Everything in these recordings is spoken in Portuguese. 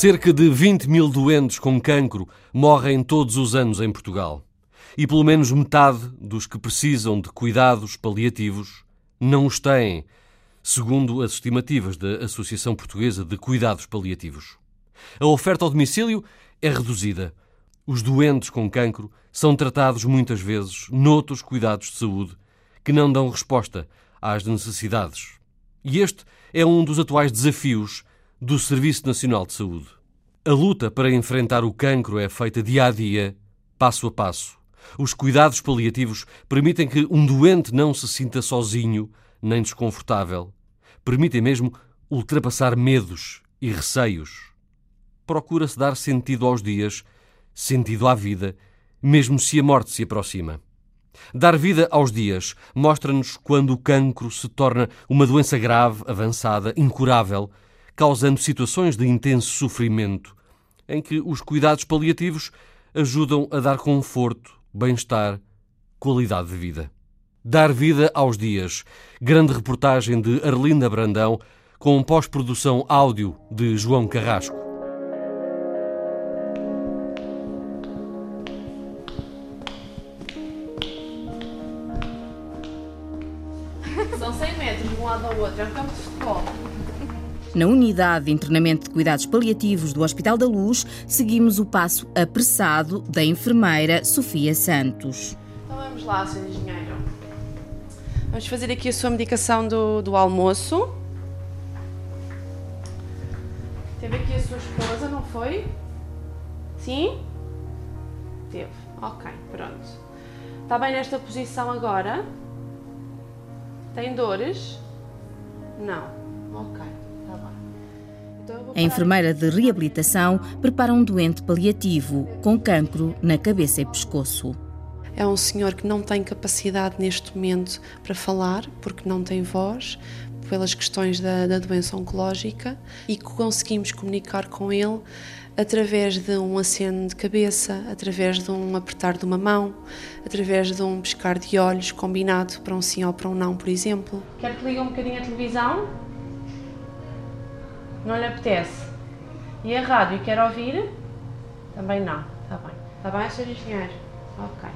Cerca de 20 mil doentes com cancro morrem todos os anos em Portugal. E pelo menos metade dos que precisam de cuidados paliativos não os têm, segundo as estimativas da Associação Portuguesa de Cuidados Paliativos. A oferta ao domicílio é reduzida. Os doentes com cancro são tratados muitas vezes noutros cuidados de saúde que não dão resposta às necessidades. E este é um dos atuais desafios do Serviço Nacional de Saúde. A luta para enfrentar o cancro é feita dia a dia, passo a passo. Os cuidados paliativos permitem que um doente não se sinta sozinho nem desconfortável. Permitem mesmo ultrapassar medos e receios. Procura-se dar sentido aos dias, sentido à vida, mesmo se a morte se aproxima. Dar vida aos dias mostra-nos quando o cancro se torna uma doença grave, avançada, incurável causando situações de intenso sofrimento, em que os cuidados paliativos ajudam a dar conforto, bem-estar, qualidade de vida. Dar vida aos dias. Grande reportagem de Arlinda Brandão, com pós-produção áudio de João Carrasco. São 100 metros de um lado ao outro, é um campo de futebol. Na unidade de internamento de cuidados paliativos do Hospital da Luz, seguimos o passo apressado da enfermeira Sofia Santos. Então vamos lá, Sr. Engenheiro. Vamos fazer aqui a sua medicação do, do almoço. Teve aqui a sua esposa, não foi? Sim? Teve. Ok, pronto. Está bem nesta posição agora? Tem dores? Não. Ok. A enfermeira de reabilitação prepara um doente paliativo com cancro na cabeça e pescoço. É um senhor que não tem capacidade neste momento para falar, porque não tem voz, pelas questões da, da doença oncológica, e conseguimos comunicar com ele através de um aceno de cabeça, através de um apertar de uma mão, através de um piscar de olhos combinado para um sim ou para um não, por exemplo. Quer que ligue um bocadinho a televisão? Não lhe apetece? E a rádio quer ouvir? Também não. Está bem. Está bem, Sr. Engenheiro? Ok.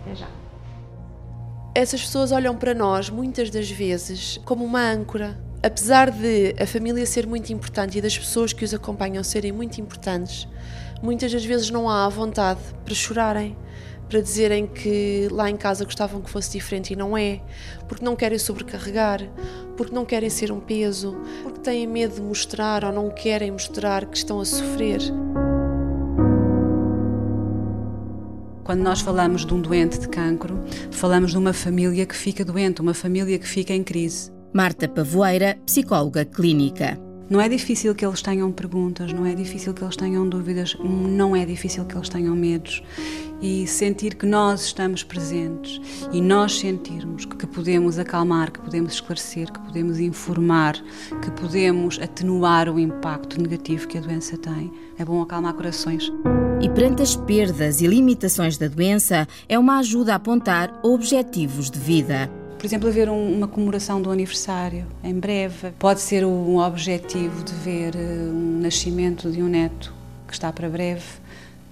Até já. Essas pessoas olham para nós, muitas das vezes, como uma âncora. Apesar de a família ser muito importante e das pessoas que os acompanham serem muito importantes, muitas das vezes não há vontade para chorarem, para dizerem que lá em casa gostavam que fosse diferente e não é, porque não querem sobrecarregar, porque não querem ser um peso, porque têm medo de mostrar ou não querem mostrar que estão a sofrer. Quando nós falamos de um doente de cancro, falamos de uma família que fica doente, uma família que fica em crise. Marta Pavoeira, psicóloga clínica. Não é difícil que eles tenham perguntas, não é difícil que eles tenham dúvidas, não é difícil que eles tenham medos. E sentir que nós estamos presentes e nós sentirmos que podemos acalmar, que podemos esclarecer, que podemos informar, que podemos atenuar o impacto negativo que a doença tem, é bom acalmar corações. E perante as perdas e limitações da doença, é uma ajuda a apontar objetivos de vida por exemplo, haver um, uma comemoração do aniversário em breve. Pode ser um objetivo de ver eh, um nascimento de um neto que está para breve.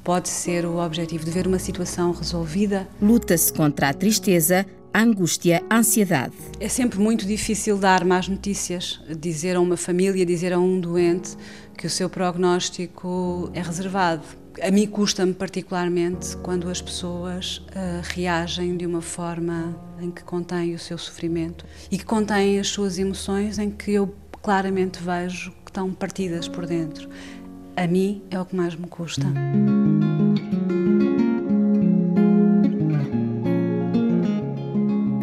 Pode ser o objetivo de ver uma situação resolvida. Luta-se contra a tristeza, a angústia, a ansiedade. É sempre muito difícil dar más notícias, dizer a uma família, dizer a um doente que o seu prognóstico é reservado a mim custa-me particularmente quando as pessoas uh, reagem de uma forma em que contém o seu sofrimento e que contém as suas emoções em que eu claramente vejo que estão partidas por dentro. A mim é o que mais me custa.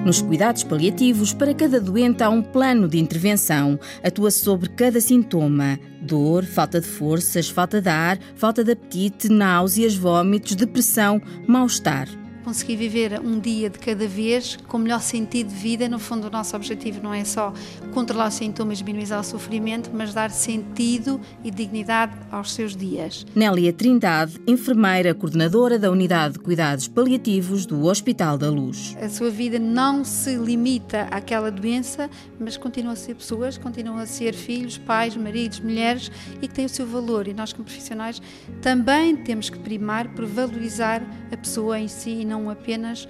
Nos cuidados paliativos, para cada doente há um plano de intervenção. Atua sobre cada sintoma: dor, falta de forças, falta de ar, falta de apetite, náuseas, vômitos, depressão, mal-estar. Conseguir viver um dia de cada vez com melhor sentido de vida. No fundo, o nosso objetivo não é só controlar os sintomas, minimizar o sofrimento, mas dar sentido e dignidade aos seus dias. Nélia Trindade, enfermeira coordenadora da Unidade de Cuidados Paliativos do Hospital da Luz. A sua vida não se limita àquela doença, mas continua a ser pessoas, continua a ser filhos, pais, maridos, mulheres e que tem o seu valor. E nós, como profissionais, também temos que primar por valorizar a pessoa em si e não apenas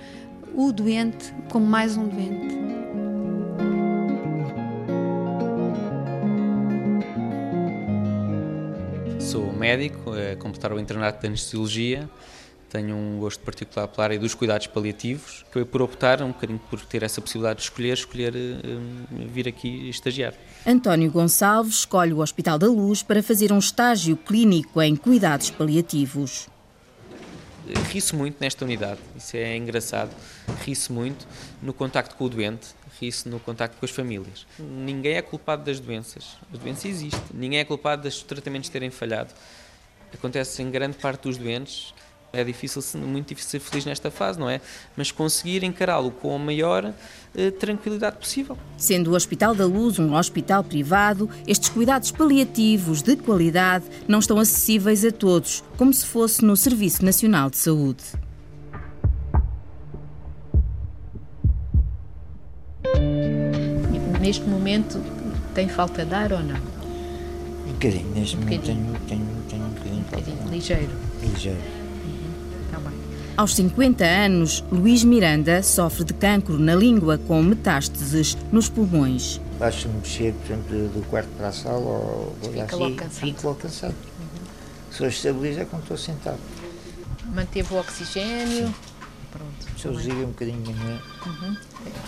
o doente como mais um doente. Sou médico, a completar o internato de anestesiologia. Tenho um gosto particular pela área dos cuidados paliativos. Acabei por optar, um bocadinho por ter essa possibilidade de escolher, escolher um, vir aqui estagiar. António Gonçalves escolhe o Hospital da Luz para fazer um estágio clínico em cuidados paliativos ri-se muito nesta unidade, isso é engraçado, ri-se muito no contacto com o doente, ri-se no contacto com as famílias. Ninguém é culpado das doenças, a doença existe, ninguém é culpado dos tratamentos terem falhado. Acontece em grande parte dos doentes é difícil, muito difícil ser feliz nesta fase, não é? Mas conseguir encará-lo com a maior eh, tranquilidade possível. Sendo o Hospital da Luz um hospital privado, estes cuidados paliativos de qualidade não estão acessíveis a todos, como se fosse no Serviço Nacional de Saúde. Neste momento tem falta de ar ou não? Um bocadinho, neste um momento tenho, tenho, tenho um bocadinho, um bocadinho ligeiro. Ligeiro. Aos 50 anos, Luís Miranda sofre de cancro na língua com metástases nos pulmões. Basta-me mexer, por exemplo, do quarto para a sala ou Fica assim, logo cansado. fico logo cansado. Uhum. Só estabiliza quando estou sentado. Manteve o oxigênio. Pronto. Só desliga um bocadinho manhã. Uhum.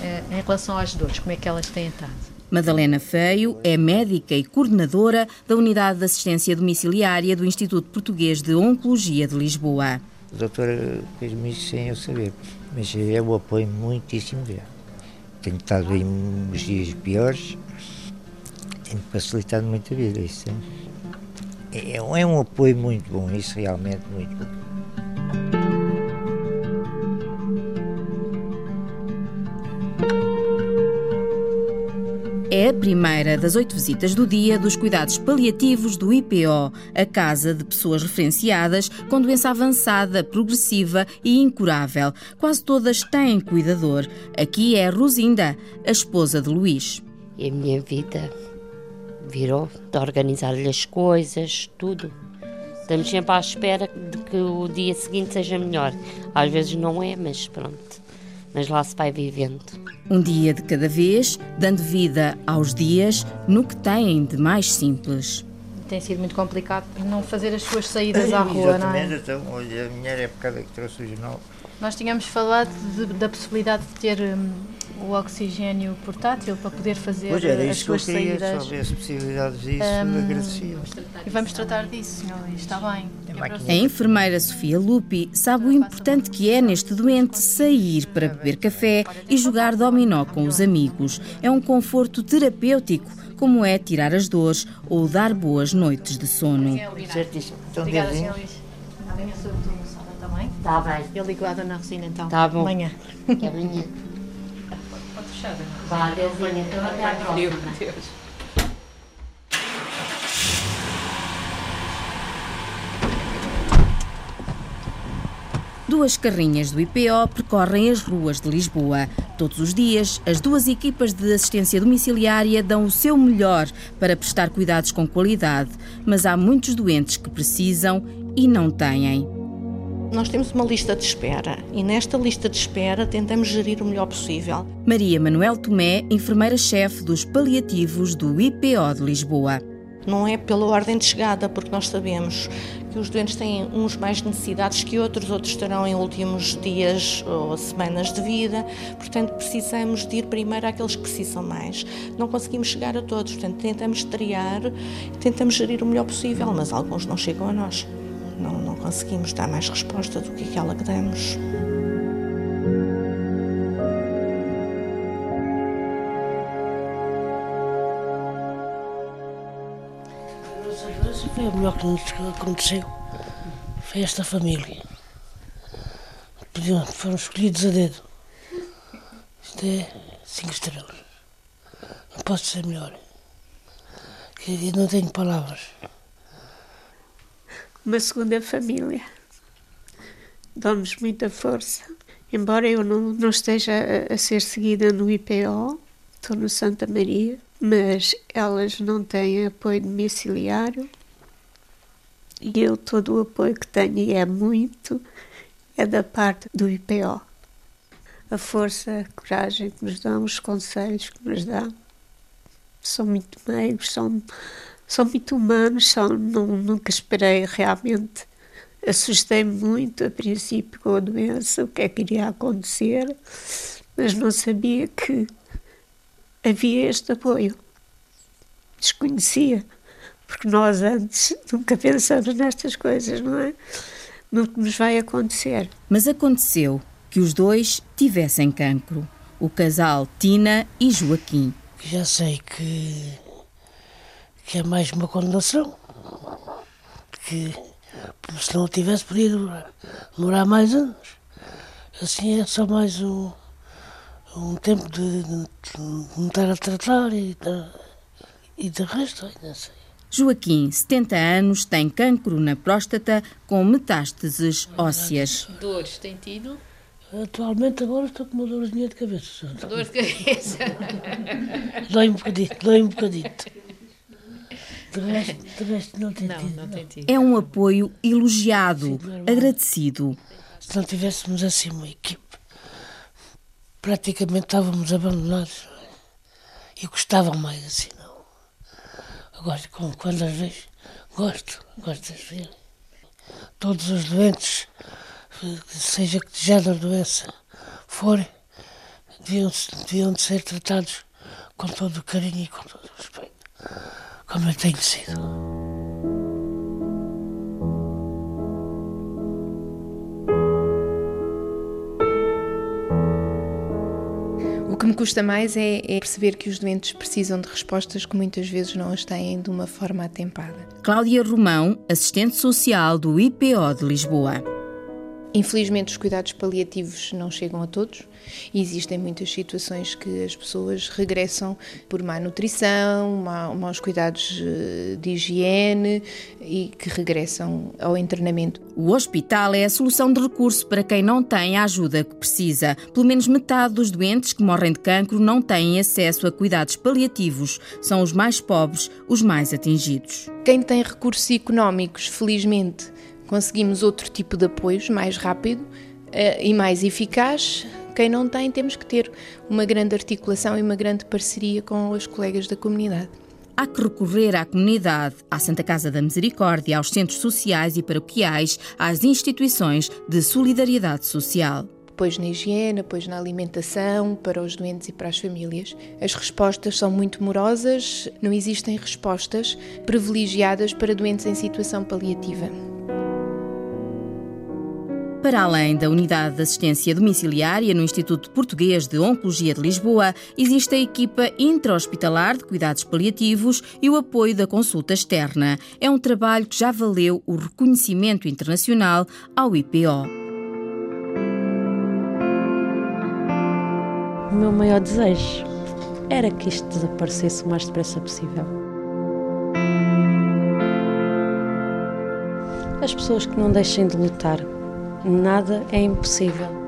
É, em relação às dores, como é que elas têm estado? Madalena Feio é médica e coordenadora da Unidade de Assistência Domiciliária do Instituto Português de Oncologia de Lisboa. A doutora fez-me isso sem eu saber, mas é o apoio muitíssimo dele. Tenho estado aí uns dias piores, tem facilitado muito a vida. Isso é, é um apoio muito bom, isso realmente muito bom. É a primeira das oito visitas do dia dos cuidados paliativos do IPO, a casa de pessoas referenciadas com doença avançada, progressiva e incurável. Quase todas têm cuidador. Aqui é Rosinda, a esposa de Luís. E a minha vida virou de organizar-lhe as coisas, tudo. Estamos sempre à espera de que o dia seguinte seja melhor. Às vezes não é, mas pronto. Mas lá se vai vivendo. Um dia de cada vez, dando vida aos dias no que têm de mais simples. Tem sido muito complicado não fazer as suas saídas à rua, não é? Então, olha, a minha época que trouxe o jornal. Nós tínhamos falado de, da possibilidade de ter um, o oxigênio portátil para poder fazer pois era as suas que eu queria, saídas. Se houvesse possibilidades disso, um, agradecia. E vamos tratar disso, senhor, está bem. A enfermeira Sofia Lupi sabe o importante que é neste doente sair para beber café e jogar dominó com os amigos. É um conforto terapêutico, como é tirar as dores ou dar boas noites de sono. Certíssimo. Então, Obrigada, senhor Luís. Amanhã está bem? Eu ligo lá a Dona Rosina então. Está bom. Amanhã. Que amanhã. Pode fechar, Dona Vá, Deusinha, então até à próxima. Deus. Duas carrinhas do IPO percorrem as ruas de Lisboa. Todos os dias, as duas equipas de assistência domiciliária dão o seu melhor para prestar cuidados com qualidade, mas há muitos doentes que precisam e não têm. Nós temos uma lista de espera e nesta lista de espera tentamos gerir o melhor possível. Maria Manuel Tomé, enfermeira-chefe dos paliativos do IPO de Lisboa. Não é pela ordem de chegada, porque nós sabemos que os doentes têm uns mais necessidades que outros, outros terão em últimos dias ou semanas de vida, portanto precisamos de ir primeiro àqueles que precisam mais. Não conseguimos chegar a todos, portanto tentamos triar, tentamos gerir o melhor possível, mas alguns não chegam a nós. Não, não conseguimos dar mais resposta do que aquela que damos. Foi o melhor que nos aconteceu. Foi esta família. foram escolhidos a dedo. Isto é cinco estrelas. Não posso ser melhor. Eu não tenho palavras. Uma segunda família. Dão-nos muita força. Embora eu não, não esteja a, a ser seguida no IPO, estou no Santa Maria, mas elas não têm apoio domiciliário e eu todo o apoio que tenho, e é muito, é da parte do IPO. A força, a coragem que nos dão, os conselhos que nos dão, são muito meigos, são, são muito humanos, são, não, nunca esperei realmente Assustei-me muito a princípio com a doença, o que é que iria acontecer, mas não sabia que havia este apoio. Desconhecia, porque nós antes nunca pensamos nestas coisas, não é? No que nos vai acontecer. Mas aconteceu que os dois tivessem cancro. O casal Tina e Joaquim. Já sei que, que é mais uma condenação. Que se não tivesse, podia demorar, demorar mais anos. Assim é só mais um, um tempo de, de, de me estar a tratar e de, e de resto, ainda sei. Joaquim, 70 anos, tem cancro na próstata com metástases ósseas. Dores tem tido? Atualmente agora estou com uma dorzinha de cabeça. Dor de cabeça? dói um bocadinho, dói um bocadito. De resto, de resto não tem não, tido. Não tem tido. É um apoio elogiado, agradecido. Se não tivéssemos assim uma equipe, praticamente estávamos abandonados. E gostava mais assim, não. Agora, quando as vejo, gosto, gosto de ver. Todos os doentes, seja que já da doença forem, deviam, deviam de ser tratados com todo o carinho e com todo o respeito como eu tenho sido. O que me custa mais é, é, perceber que os doentes precisam de respostas que muitas vezes não as têm de uma forma atempada. Cláudia Romão, assistente social do IPO de Lisboa. Infelizmente, os cuidados paliativos não chegam a todos e existem muitas situações que as pessoas regressam por má nutrição, maus cuidados eh, de higiene e que regressam ao internamento. O hospital é a solução de recurso para quem não tem a ajuda que precisa. Pelo menos metade dos doentes que morrem de cancro não têm acesso a cuidados paliativos. São os mais pobres os mais atingidos. Quem tem recursos económicos, felizmente, conseguimos outro tipo de apoios mais rápido uh, e mais eficaz. Quem não tem, temos que ter uma grande articulação e uma grande parceria com os colegas da comunidade. Há que recorrer à comunidade, à Santa Casa da Misericórdia, aos centros sociais e paroquiais, às instituições de solidariedade social depois na higiene, depois na alimentação, para os doentes e para as famílias. As respostas são muito morosas, não existem respostas privilegiadas para doentes em situação paliativa. Para além da unidade de assistência domiciliária no Instituto Português de Oncologia de Lisboa, existe a equipa intra-hospitalar de cuidados paliativos e o apoio da consulta externa. É um trabalho que já valeu o reconhecimento internacional ao IPO. O meu maior desejo era que isto desaparecesse o mais depressa possível. As pessoas que não deixem de lutar nada é impossível.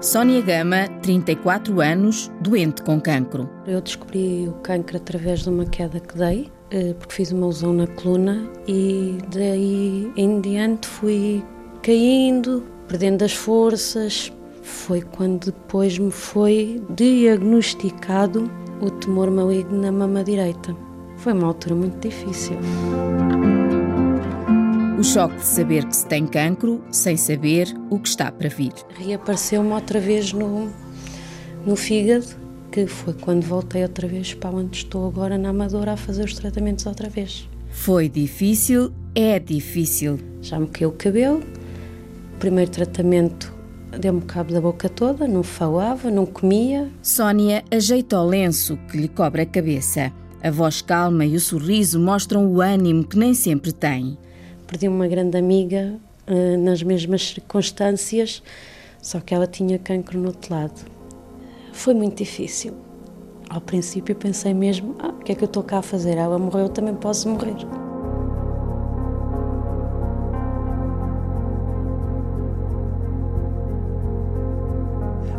Sónia Gama, 34 anos, doente com cancro. Eu descobri o cancro através de uma queda que dei, eh, porque fiz uma lesão na coluna e daí em diante fui caindo, perdendo as forças. Foi quando depois me foi diagnosticado o tumor maligno na mama direita. Foi uma altura muito difícil. O choque de saber que se tem cancro sem saber o que está para vir. Reapareceu-me outra vez no, no fígado, que foi quando voltei outra vez para onde estou agora na Amadora a fazer os tratamentos outra vez. Foi difícil, é difícil. Já me caiu o cabelo. O primeiro tratamento deu-me cabo da boca toda, não falava, não comia. Sónia ajeita o lenço que lhe cobre a cabeça. A voz calma e o sorriso mostram o ânimo que nem sempre tem. Perdi uma grande amiga uh, nas mesmas circunstâncias, só que ela tinha cancro no outro lado. Foi muito difícil. Ao princípio pensei mesmo, ah, o que é que eu estou cá a fazer? Ela morreu, eu também posso morrer.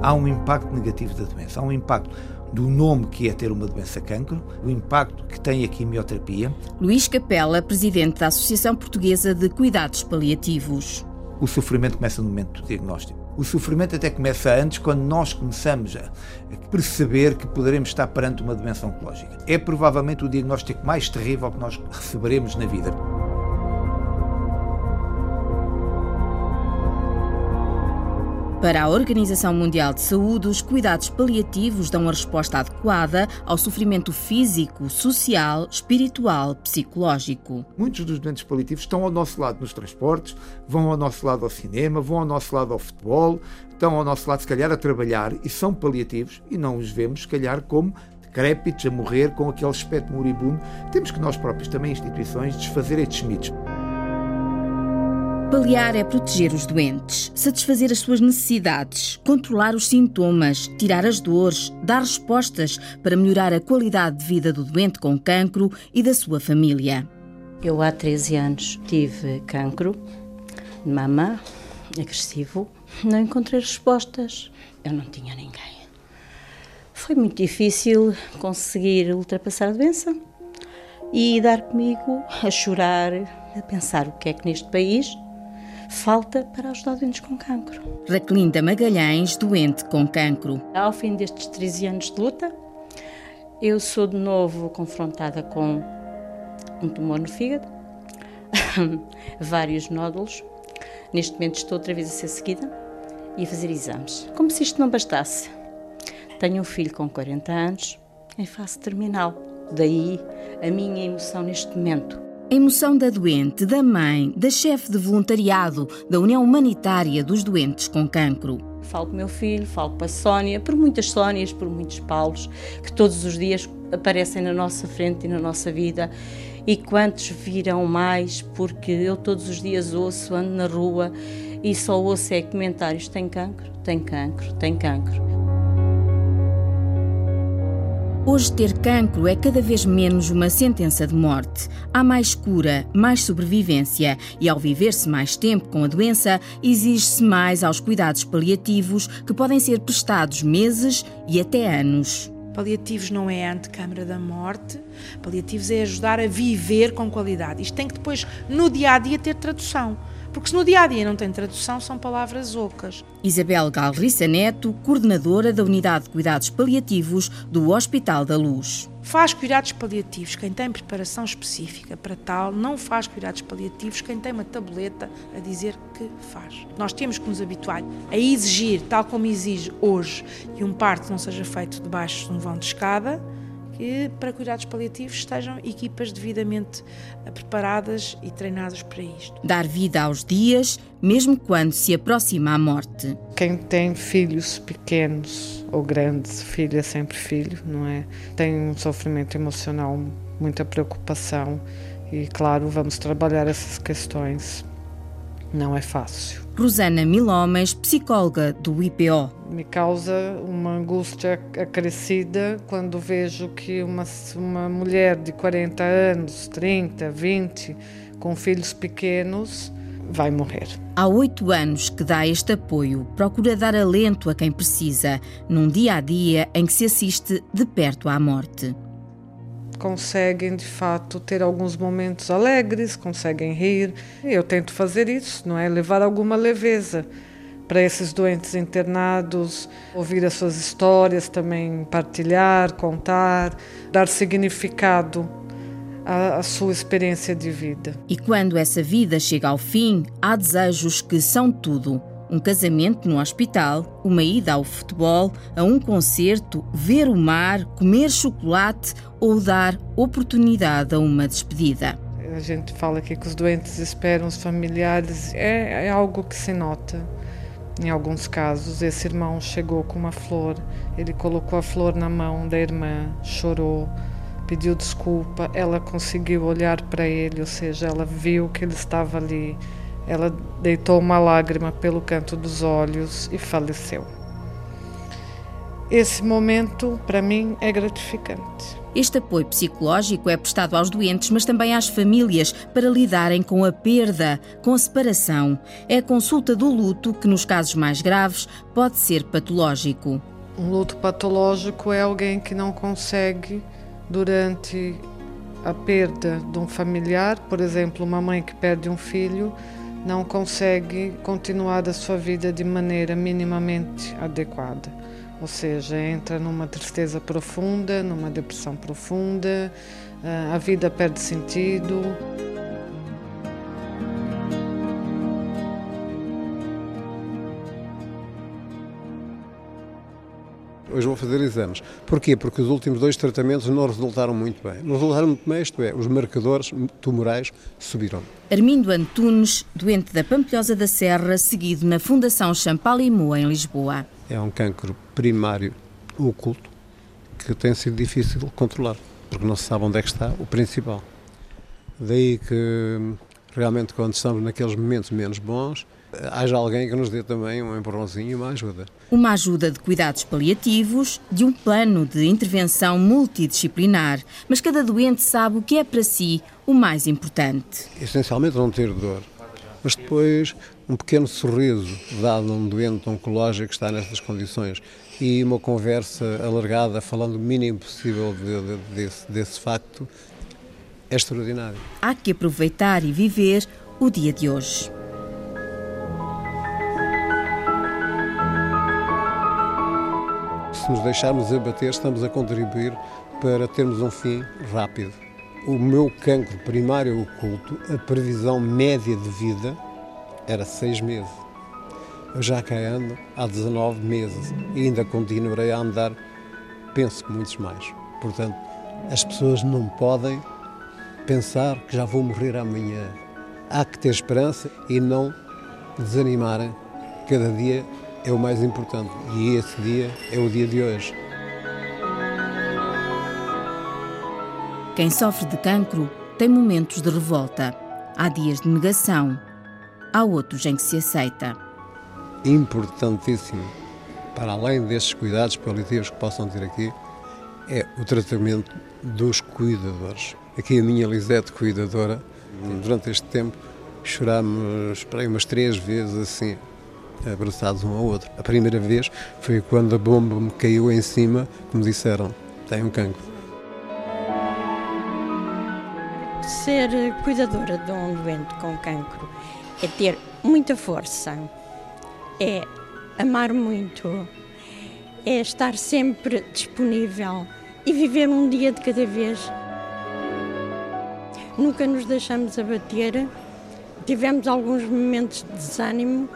Há um impacto negativo da doença, há um impacto do nome que é ter uma doença cancro, o impacto que tem a quimioterapia. Luís Capela, presidente da Associação Portuguesa de Cuidados Paliativos. O sofrimento começa no momento do diagnóstico. O sofrimento até começa antes, quando nós começamos a perceber que poderemos estar perante uma doença oncológica. É provavelmente o diagnóstico mais terrível que nós receberemos na vida. Para a Organização Mundial de Saúde, os cuidados paliativos dão a resposta adequada ao sofrimento físico, social, espiritual, psicológico. Muitos dos doentes paliativos estão ao nosso lado nos transportes, vão ao nosso lado ao cinema, vão ao nosso lado ao futebol, estão ao nosso lado, se calhar, a trabalhar e são paliativos e não os vemos, se calhar, como decrépitos a morrer com aquele aspecto moribundo. Temos que nós próprios, também instituições, desfazer estes mitos. Paliar é proteger os doentes, satisfazer as suas necessidades, controlar os sintomas, tirar as dores, dar respostas para melhorar a qualidade de vida do doente com cancro e da sua família. Eu há 13 anos tive cancro de mama agressivo. Não encontrei respostas. Eu não tinha ninguém. Foi muito difícil conseguir ultrapassar a doença e dar comigo a chorar, a pensar o que é que neste país falta para ajudar doentes com cancro. Raquelinda Magalhães, doente com cancro. Ao fim destes 13 anos de luta, eu sou de novo confrontada com um tumor no fígado, vários nódulos. Neste momento estou outra vez a ser seguida e a fazer exames. Como se isto não bastasse. Tenho um filho com 40 anos em fase terminal. Daí a minha emoção neste momento. Emoção da doente, da mãe, da chefe de voluntariado da União Humanitária dos Doentes com Cancro. Falo para o meu filho, falo para a Sónia, por muitas Sónias, por muitos Paulos, que todos os dias aparecem na nossa frente e na nossa vida. E quantos virão mais, porque eu todos os dias ouço, ando na rua e só ouço é comentários: tem cancro, tem cancro, tem cancro. Hoje, ter cancro é cada vez menos uma sentença de morte. Há mais cura, mais sobrevivência e, ao viver-se mais tempo com a doença, exige-se mais aos cuidados paliativos que podem ser prestados meses e até anos. Paliativos não é a antecâmara da morte, paliativos é ajudar a viver com qualidade. Isto tem que depois, no dia a dia, ter tradução. Porque se no dia a dia não tem tradução, são palavras ocas. Isabel Galriça Neto, coordenadora da Unidade de Cuidados Paliativos do Hospital da Luz. Faz cuidados paliativos quem tem preparação específica para tal, não faz cuidados paliativos quem tem uma tabuleta a dizer que faz. Nós temos que nos habituar a exigir, tal como exige hoje, que um parto não seja feito debaixo de um vão de escada, que para cuidados paliativos estejam equipas devidamente eh, preparadas e treinadas para isto. Dar vida aos dias, mesmo quando se aproxima a morte. Quem tem filhos pequenos ou grandes, filho é sempre filho, não é? Tem um sofrimento emocional, muita preocupação e, claro, vamos trabalhar essas questões. Não é fácil. Rosana Milhomes, psicóloga do IPO. Me causa uma angústia acrescida quando vejo que uma, uma mulher de 40 anos, 30, 20, com filhos pequenos, vai morrer. Há oito anos que dá este apoio, procura dar alento a quem precisa, num dia a dia em que se assiste de perto à morte conseguem de fato ter alguns momentos alegres, conseguem rir. Eu tento fazer isso, não é? Levar alguma leveza para esses doentes internados, ouvir as suas histórias, também partilhar, contar, dar significado à, à sua experiência de vida. E quando essa vida chega ao fim, há desejos que são tudo um casamento no hospital, uma ida ao futebol, a um concerto, ver o mar, comer chocolate ou dar oportunidade a uma despedida. A gente fala aqui que os doentes esperam os familiares, é, é algo que se nota. Em alguns casos, esse irmão chegou com uma flor, ele colocou a flor na mão da irmã, chorou, pediu desculpa, ela conseguiu olhar para ele, ou seja, ela viu que ele estava ali. Ela deitou uma lágrima pelo canto dos olhos e faleceu. Esse momento, para mim, é gratificante. Este apoio psicológico é prestado aos doentes, mas também às famílias para lidarem com a perda, com a separação. É a consulta do luto que, nos casos mais graves, pode ser patológico. Um luto patológico é alguém que não consegue, durante a perda de um familiar, por exemplo, uma mãe que perde um filho, não consegue continuar a sua vida de maneira minimamente adequada. Ou seja, entra numa tristeza profunda, numa depressão profunda, eh, a vida perde sentido. Hoje vou fazer exames. Porquê? Porque os últimos dois tratamentos não resultaram muito bem. Não resultaram muito bem, isto é, os marcadores tumorais subiram. Armindo Antunes, doente da Pampilhosa da Serra, seguido na Fundação Champalimau, em Lisboa. É um cancro primário oculto que tem sido difícil de controlar, porque não se sabe onde é que está o principal. Daí que realmente quando estamos naqueles momentos menos bons, haja alguém que nos dê também um empurrãozinho e uma ajuda. Uma ajuda de cuidados paliativos, de um plano de intervenção multidisciplinar, mas cada doente sabe o que é para si o mais importante. Essencialmente não ter dor, mas depois um pequeno sorriso dado a um doente oncológico que está nestas condições e uma conversa alargada falando o mínimo possível de, de, desse, desse facto é extraordinário. Há que aproveitar e viver o dia de hoje. Se nos deixarmos abater, estamos a contribuir para termos um fim rápido. O meu cancro primário oculto, a previsão média de vida era seis meses. Eu já cá ando há 19 meses e ainda continuarei a andar, penso que muitos mais. Portanto, as pessoas não podem pensar que já vou morrer amanhã. Há que ter esperança e não desanimarem. Cada dia é o mais importante e esse dia é o dia de hoje. Quem sofre de cancro tem momentos de revolta. Há dias de negação. Há outros em que se aceita. Importantíssimo, para além destes cuidados paliativos que possam ter aqui, é o tratamento dos cuidadores. Aqui a minha Lisete cuidadora, durante este tempo, chorámos para aí umas três vezes assim, abraçados um ao outro. A primeira vez foi quando a bomba me caiu em cima, que me disseram, tem um cancro. Ser cuidadora de um doente com cancro é ter muita força, é amar muito, é estar sempre disponível e viver um dia de cada vez. Nunca nos deixamos abater, tivemos alguns momentos de desânimo,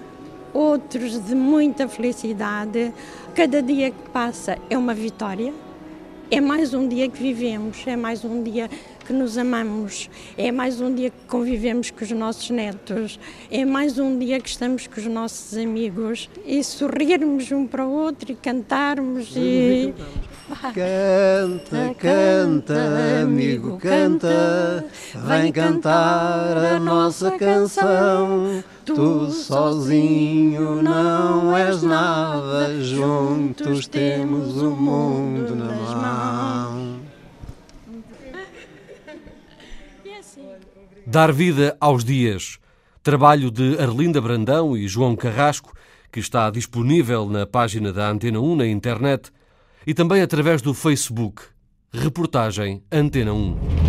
outros de muita felicidade. Cada dia que passa é uma vitória. É mais um dia que vivemos, é mais um dia que nos amamos, é mais um dia que convivemos com os nossos netos, é mais um dia que estamos com os nossos amigos e sorrirmos um para o outro e cantarmos e. Canta, canta, amigo, canta, vem cantar a nossa canção. Tu sozinho não és nada, juntos temos o mundo na mão. Dar vida aos dias. Trabalho de Arlinda Brandão e João Carrasco, que está disponível na página da Antena 1 na internet e também através do Facebook. Reportagem Antena 1.